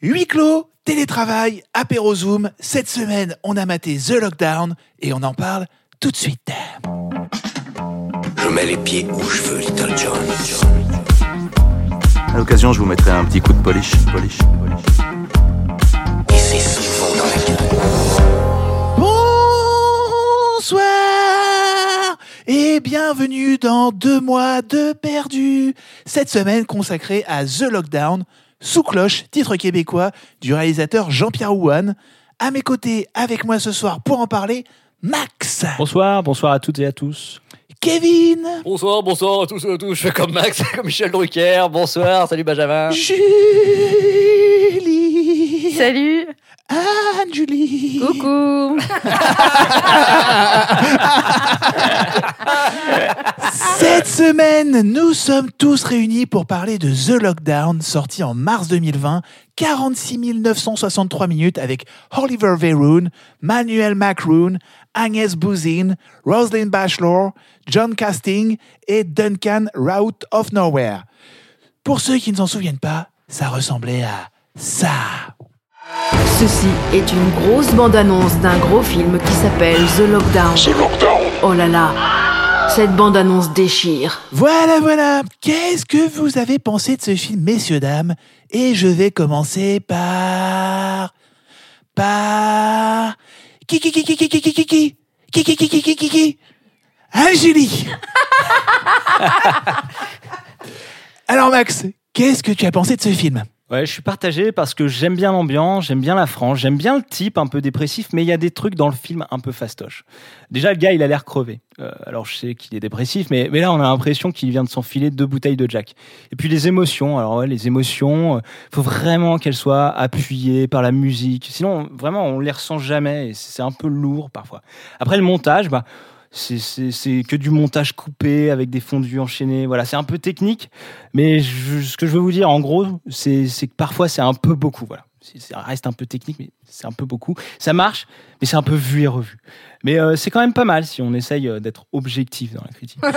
Huis clos, télétravail, apéro Zoom. Cette semaine, on a maté The Lockdown et on en parle tout de suite. Je mets les pieds où je veux, Little John. À l'occasion, je vous mettrai un petit coup de polish. polish, polish. Et c'est souvent dans la gueule. Bonsoir et bienvenue dans deux mois de perdu. Cette semaine consacrée à The Lockdown, sous cloche, titre québécois du réalisateur Jean-Pierre Ouane. À mes côtés, avec moi ce soir pour en parler, Max, Bonsoir, bonsoir à toutes et à tous. Kevin, Bonsoir, bonsoir à tous et à tous. Je fais comme Max, comme Michel Drucker. Bonsoir, salut Benjamin. Julie, Salut. Anne-Julie. Coucou. Cette semaine, nous sommes tous réunis pour parler de The Lockdown, sorti en mars 2020, 46 963 minutes avec Oliver Verhoon, Manuel Macroon, Agnès Buzyn, Rosalind Bachelor, John Casting et Duncan Route of Nowhere. Pour ceux qui ne s'en souviennent pas, ça ressemblait à ça. Ceci est une grosse bande-annonce d'un gros film qui s'appelle The Lockdown. Oh là là, cette bande-annonce déchire. Voilà, voilà. Qu'est-ce que vous avez pensé de ce film, messieurs, dames Et je vais commencer par... Par... Qui, qui, qui, qui, qui, qui, qui, qui, qui Qui, qui, qui, qui, qui, qui, Hein, Julie Alors, Max, qu'est-ce que tu as pensé de ce film Ouais, je suis partagé parce que j'aime bien l'ambiance, j'aime bien la frange, j'aime bien le type un peu dépressif, mais il y a des trucs dans le film un peu fastoche. Déjà, le gars, il a l'air crevé. Euh, alors, je sais qu'il est dépressif, mais, mais là, on a l'impression qu'il vient de s'enfiler deux bouteilles de Jack. Et puis, les émotions. Alors, ouais, les émotions, euh, faut vraiment qu'elles soient appuyées par la musique. Sinon, vraiment, on les ressent jamais et c'est un peu lourd parfois. Après, le montage, bah, c'est- que du montage coupé avec des fondus enchaînés. Voilà, c'est un peu technique, mais je- ce que je veux vous dire, en gros, c'est que parfois c'est un peu beaucoup. Voilà, C'est- ça reste un peu technique, mais c'est un peu beaucoup. Ça marche, mais c'est un peu vu et revu. Mais euh, c'est quand même pas mal si on essaye euh, d'être objectif dans la critique.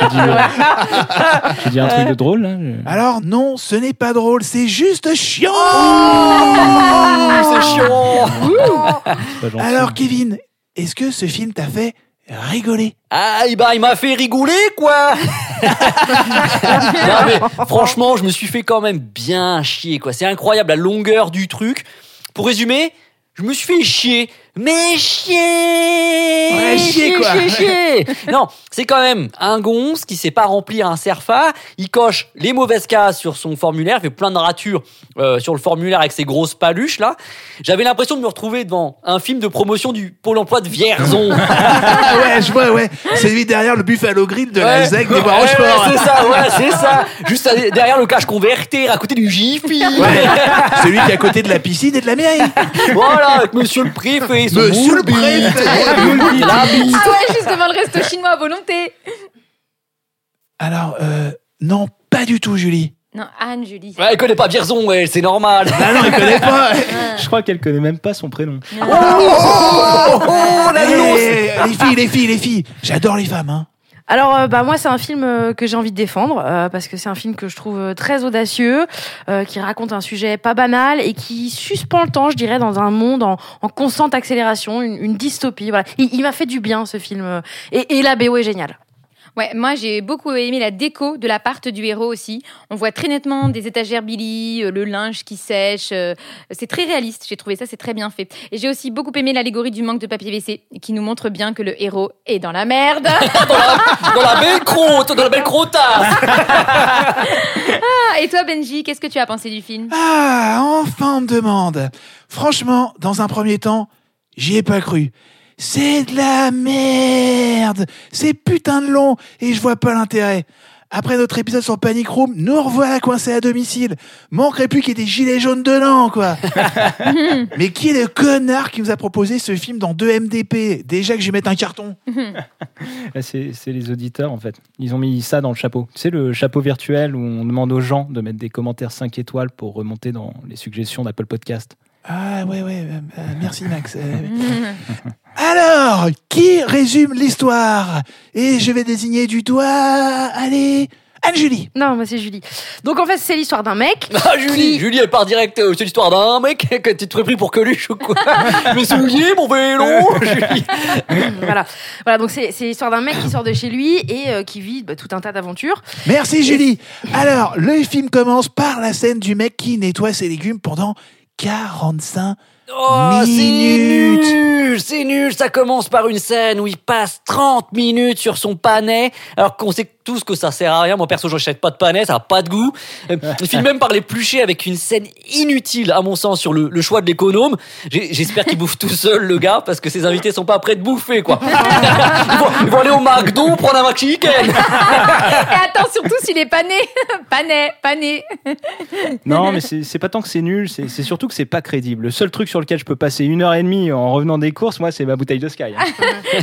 J'ai dit, euh, dit un truc de drôle là. je- Alors, non, ce n'est pas drôle, c'est juste chiant C'est chiant. c'est gentil. Alors, Kevin, est-ce que ce film t'a fait rigoler? Ah, ben, il m'a fait rigoler, quoi. franchement, je me suis fait quand même bien chier, quoi. C'est incroyable la longueur du truc. Pour résumer, je me suis fait chier. Mais chier Ouais, chier, quoi. chier, chier. Non, c'est quand même un gonze qui sait pas remplir un serfa. Il coche les mauvaises cases sur son formulaire, il fait plein de ratures euh, sur le formulaire avec ses grosses paluches, là. J'avais l'impression de me retrouver devant un film de promotion du Pôle emploi de Vierzon. Ah ouais, je vois, ouais. C'est lui derrière le Buffalo Grill de la Ouais. ZEC des Ouais, c'est ça, ouais, c'est ça. Juste à- derrière le cache converter, à côté du Jiffy. Ouais. Celui qui est à côté de la piscine et de la mairie. Voilà, avec monsieur le préfet. Son Monsieur le bite. Ah ouais, juste devant le resto chinois à volonté. Alors, euh, non, pas du tout, Julie. Non, Anne, Julie. Ouais, elle connaît pas Vierzon, ouais, c'est normal. Ah non, il connaît pas. Je crois qu'elle connaît même pas son prénom. Oh, la Eh, lousse. les filles, les filles, les filles. J'adore les femmes, hein. Alors, euh, bah moi, c'est un film euh, que j'ai envie de défendre euh, parce que c'est un film que je trouve euh, très audacieux, euh, qui raconte un sujet pas banal et qui suspend le temps, je dirais, dans un monde en, constante accélération, une, dystopie. Voilà, il, m'a fait du bien ce film et, et la BO est géniale. Ouais, moi j'ai beaucoup aimé la déco de l'appart du héros aussi. On voit très nettement des étagères Billy, euh, le linge qui sèche. euh, C'est très réaliste, j'ai trouvé ça, c'est très bien fait. Et j'ai aussi beaucoup aimé l'allégorie du manque de papier WC, qui nous montre bien que le héros est dans la merde. Dans la belle croûte, dans la belle croûtasse. Ah, Et toi Benji, qu'est-ce que tu as pensé du film? Ah, enfin on me demande. Franchement, dans un premier temps, j'y ai pas cru. C'est de la merde C'est putain de long et je vois pas l'intérêt. Après notre épisode sur Panic Room, nous revoilà coincés à domicile. Manquerait plus qu'il y ait des gilets jaunes dedans, quoi. Mais qui est le connard qui nous a proposé ce film dans 2 MDP Déjà que je vais mettre un carton. C'est les auditeurs, en fait. Ils ont mis ça dans le chapeau. Tu sais, le chapeau virtuel où on demande aux gens de mettre des commentaires 5 étoiles pour remonter dans les suggestions d'Apple Podcast. Ah ouais, ouais, euh, euh, merci Max. Euh, Alors, qui résume l'histoire? Et je vais désigner du doigt... Allez, Anne-Julie Non, moi c'est Julie. Donc en fait, c'est l'histoire d'un mec. Ah, Julie, Qui- Julie, elle part direct. euh, c'est l'histoire d'un mec que tu te pris pour Coluche ou quoi? Mes souliers, mon vélo, Julie. voilà. Voilà, donc c'est c'est l'histoire d'un mec qui sort de chez lui et euh, qui vit bah, tout un tas d'aventures. Merci Julie. Alors, le film commence par la scène du mec qui nettoie ses légumes pendant 45 Oh, c'est nul, c'est nul. Ça commence par une scène où il passe 30 minutes sur son panais, alors qu'on sait tous que ça sert à rien. Moi, perso, j'achète pas de panais, ça a pas de goût. Euh, Il finit même par l'éplucher avec une scène inutile, à mon sens, sur le, le choix de l'économe. J'espère qu'il bouffe tout seul, le gars, parce que ses invités sont pas prêts de bouffer, quoi. Ils vont, ils vont aller au McDo prendre un McChicken. Et attends, surtout s'il est pané. pané, pané. Non, mais c'est pas tant que c'est nul, c'est c'est surtout que c'est pas crédible. Le seul truc sur lequel je peux passer une heure et demie en revenant des courses, moi, c'est ma bouteille de Sky. hein.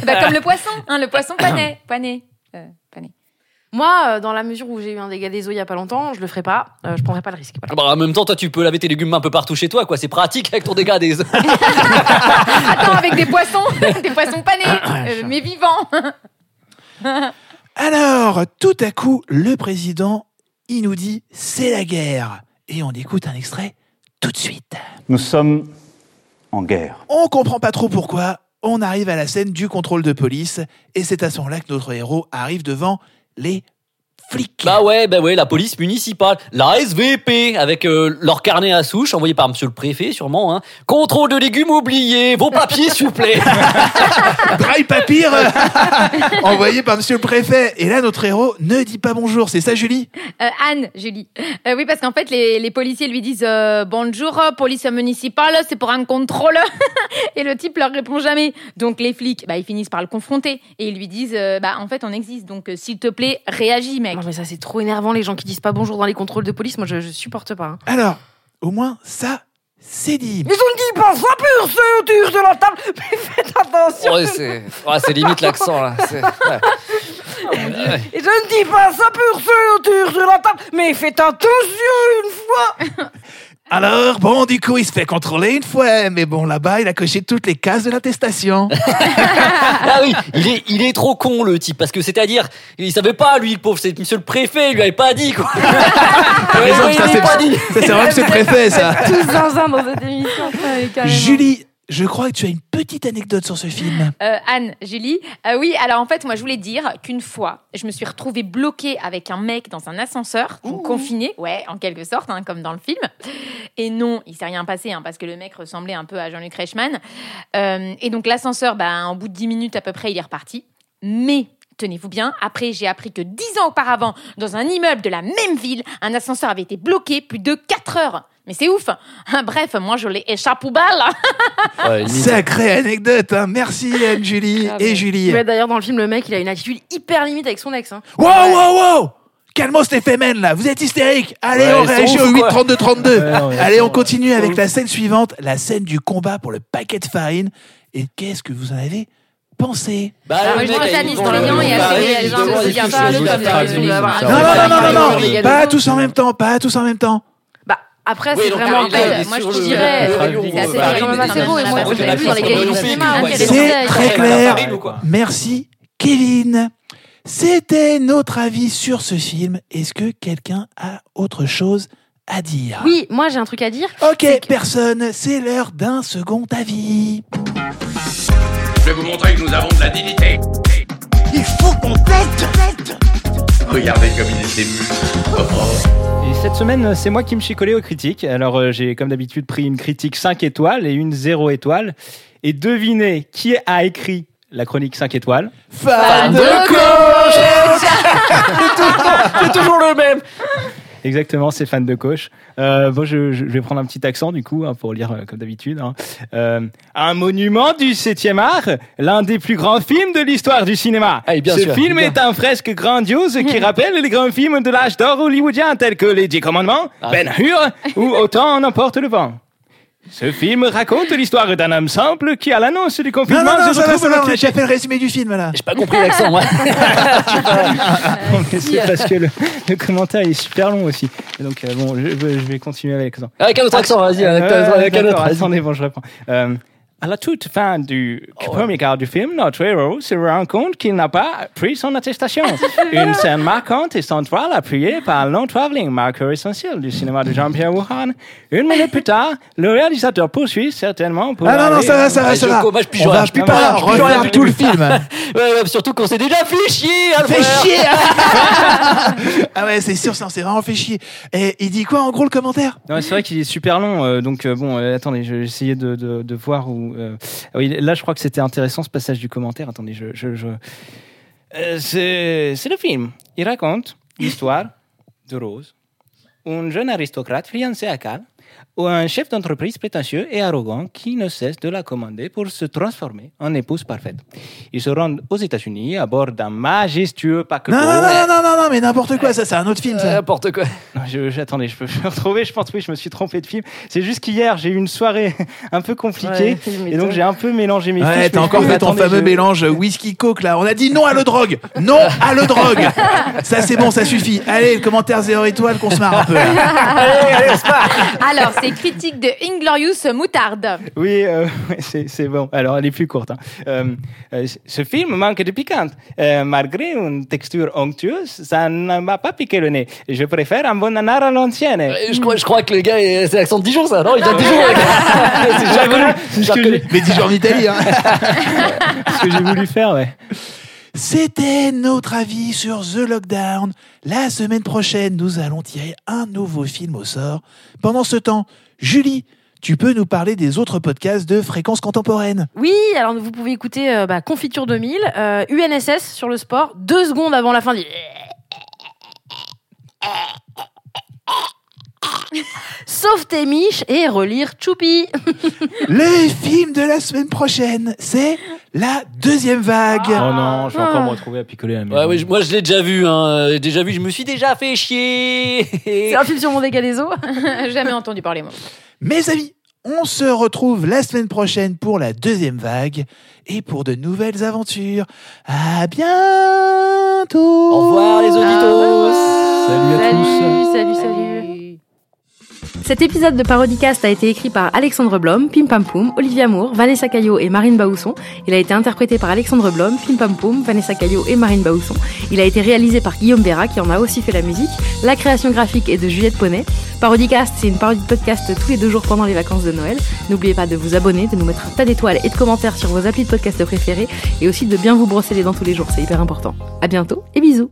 Bah, comme le poisson, hein, le poisson pané. Pané. Euh, pané. Moi, euh, dans la mesure où j'ai eu un dégât des eaux il y a pas longtemps, je le ferai pas. Euh, je prendrai pas le risque. Voilà. Bah, en même temps, toi, tu peux laver tes légumes un peu partout chez toi, quoi. C'est pratique avec ton dégât des Attends, avec des poissons, des poissons panés, euh, mais vivants. Alors, tout à coup, le président, il nous dit c'est la guerre. Et on écoute un extrait tout de suite. Nous sommes On comprend pas trop pourquoi. On arrive à la scène du contrôle de police. Et c'est à ce moment-là que notre héros arrive devant les flics. Bah ouais, bah ouais, la police municipale, la SVP, avec euh, leur carnet à souche, envoyé par monsieur le préfet, sûrement, hein. Contrôle de légumes oubliés, vos papiers, s'il vous plaît. Dry papyr envoyé par monsieur le préfet. Et là, notre héros ne dit pas bonjour. C'est ça, Julie? Euh, Anne, Julie. Euh, oui, parce qu'en fait, les, les policiers lui disent euh, Bonjour, police municipale, c'est pour un contrôle. et le type leur répond jamais. Donc les flics, bah, ils finissent par le confronter. Et ils lui disent euh, Bah, en fait, on existe. Donc, euh, s'il te plaît, réagis, mec. Non, mais ça, c'est trop énervant, les gens qui disent pas bonjour dans les contrôles de police. Moi, je, je supporte pas. hein. Alors, au moins, ça, c'est dit. Ils ont dit pas ça pur, c'est autour de la table. Mais faites attention. Ouais, c'est ouais, c'est limite l'accent, là. C'est- ouais. Et je ne dis pas ça pur, c'est autour de la table. Mais faites attention une fois. Alors, bon, du coup, il se fait contrôler une fois. Mais bon, là-bas, il a coché toutes les cases de l'attestation. Ah oui, il est, il est trop con, le type, parce que c'est-à-dire, il savait pas, lui, le pauvre, c'est monsieur le préfet, il lui avait pas dit, quoi. Ouais, ça, c'est dit. ça, c'est le préfet, ça. Tous zinzin dans cette émission. Julie, je crois que tu as une petite anecdote sur ce film. Euh, Anne, Julie. Euh, oui, alors en fait, moi, je voulais dire qu'une fois, je me suis retrouvée bloquée avec un mec dans un ascenseur, donc confiné, ouais, en quelque sorte, hein, comme dans le film. Et non, il s'est rien passé, hein, parce que le mec ressemblait un peu à Jean-Luc Reichmann. Euh, et donc l'ascenseur, bah, en bout de 10 minutes à peu près, il est reparti. Mais Tenez-vous bien, après j'ai appris que dix ans auparavant, dans un immeuble de la même ville, un ascenseur avait été bloqué plus de 4 heures. Mais c'est ouf. Bref, moi je l'ai échappé aux balles. Ouais, limite. Sacrée anecdote, hein. Merci Anne-Julie Ah, et bon. Julie. Mais D'ailleurs, dans le film, le mec, il a une attitude hyper limite avec son ex. Hein. Wow, wow, wow Calmos les fémènes là, vous êtes hystériques. Allez, Ouais, on réagit au quoi. 8 32 32. Ouais, non, Allez, on continue avec la scène suivante, la scène du combat pour le paquet de farine. Et qu'est-ce que vous en avez pensé? Bah, Ah, moi, je pense il- à l'historien il- et à le- Ça Non, non, non, non, non, pas tous en même temps, pas tous en même temps. Après, Oui, c'est vraiment. est moi, je dirais, c'est quand même assez beau, et moi, c'est- je c'est- l'ai vu dans les c'est- du cinéma, très clair. Merci Kevin. C'était notre avis sur ce film. Est-ce que quelqu'un a autre chose à dire? Oui, moi, j'ai un truc à dire. Ok, que- personne, c'est l'heure d'un second avis. Je vais vous montrer que nous avons de la dignité. Il faut qu'on pète Regardez comme il est ému. Et cette semaine, c'est moi qui me suis collé aux critiques. Alors, euh, j'ai comme d'habitude pris une critique 5 étoiles et une 0 étoile. Et devinez qui a écrit la chronique 5 étoiles? Fan de C'est toujours le même. Exactement, c'est fan de coach. Euh, bon, je, je vais prendre un petit accent du coup hein, pour lire euh, comme d'habitude. hein. Euh, un monument du 7e art, l'un des plus grands films de l'histoire du cinéma. Ah, bien Ce sûr, film bien. est un fresque grandiose qui rappelle les grands films de l'âge d'or hollywoodien tels que Les Dix Commandements, Ah. Ben Hur ou Autant en emporte le vent. Ce film raconte l'histoire d'un homme simple qui, à l'annonce du Non, confinement, non, non, se ça va, retrouve ça va, on a bloqué- déjà fait le résumé du film là. J'ai pas compris l'accent, moi. Mais c'est parce que le, le commentaire est super long aussi. Et donc, euh, bon, je, je vais continuer avec ça. Avec un autre accent, vas-y, avec, Euh, avec un autre. vas-y. attendez, bon, je reprends. Euh, à la toute fin du premier quart du film, notre héros se rend compte qu'il n'a pas pris son attestation. Une scène marquante et centrale appuyée par le non-traveling, marqueur essentiel du cinéma de Jean-Pierre Wuhan. Une minute plus tard, le réalisateur poursuit certainement pour Ah non, non, ça va, ça va, Ouais, ça je- va. moi, je pige pas rien, je pige rien refaire depuis tout le film. Ouais, ouais, surtout qu'on s'est déjà fait chier. Fait chier Ah ouais, c'est sûr, ça, on s'est vraiment fait chier. Et il dit quoi en gros le commentaire? Non, c'est vrai qu'il est super long. euh, donc, euh, bon, euh, attendez, je vais essayer de, de, de voir où. Euh, oui, là, je crois que c'était intéressant ce passage du commentaire. Attendez, je. Euh, c'est le film. Il raconte l'histoire de Rose, un jeune aristocrate fiancé à Cal, ou un chef d'entreprise prétentieux et arrogant qui ne cesse de la commander pour se transformer en épouse parfaite. Ils se rendent aux États-Unis à bord d'un majestueux paquebot. Non, non, non, non, non, non, mais n'importe quoi, ça, c'est un autre film, ça. N'importe quoi. Non, je, je- attendez, je peux peux retrouver. Je pense oui, je me suis trompé de film. C'est juste qu'hier j'ai eu une soirée un peu compliquée Ouais, et donc j'ai un peu mélangé mes Ouais, fiches. t'as encore fait ton fameux je- mélange whisky coke là. On a dit non à le drogue. Non à le drogue. Ça c'est bon, ça suffit. Allez, le commentaire zéro étoile qu'on se marre un peu. là. Alors, c'est critique de Inglorious Moutarde. Oui, euh, c'est bon. Alors elle est plus courte. hein. Euh, euh, ce film manque de piquante. Euh, malgré une texture onctueuse, ça ne m'a pas piqué le nez. Je préfère un bon nanar à l'ancienne. Je crois, je crois que le gars, est- c'est l'accent de Dijon, ça, non? Il vient de Dijon, le gars. C'est- ce que j'ai- Mais dis-je en Italie. Hein. ce que j'ai voulu faire, ouais. C'était notre avis sur The Lockdown. La semaine prochaine, nous allons tirer un nouveau film au sort. Pendant ce temps, Julie, tu peux nous parler des autres podcasts de fréquence contemporaine. Oui, alors vous pouvez écouter euh, bah, Confiture 2000, euh, UNSS sur le sport, deux secondes avant la fin du... Sauf tes miches et relire Choupi. Le film de la semaine prochaine, c'est La deuxième vague. Oh non, je vais encore me retrouver à picoler à. Ouais, oui, je- moi je l'ai déjà vu, hein. J'ai déjà vu, je me suis déjà fait chier. C'est un film sur mon dégât des eaux. Jamais entendu parler, moi. Mes amis, on se retrouve la semaine prochaine pour la deuxième vague et pour de nouvelles aventures. À bientôt. Au revoir les auditeurs. Salut à tous. Salut, salut, salut. Cet épisode de Parodicast a été écrit par Alexandre Blom, Pim Pam Poum, Olivia Moore, Vanessa Caillot et Marine Baousson. Il a été interprété par Alexandre Blom, Pim Pam Poum, Vanessa Caillot et Marine Baousson. Il a été réalisé par Guillaume Béra qui en a aussi fait la musique. La création graphique est de Juliette Poney. Parodicast, c'est une parodie de podcast tous les deux jours pendant les vacances de Noël. N'oubliez pas de vous abonner, de nous mettre un tas d'étoiles et de commentaires sur vos applis de podcast préférés et aussi de bien vous brosser les dents tous les jours, c'est hyper important. À bientôt et bisous.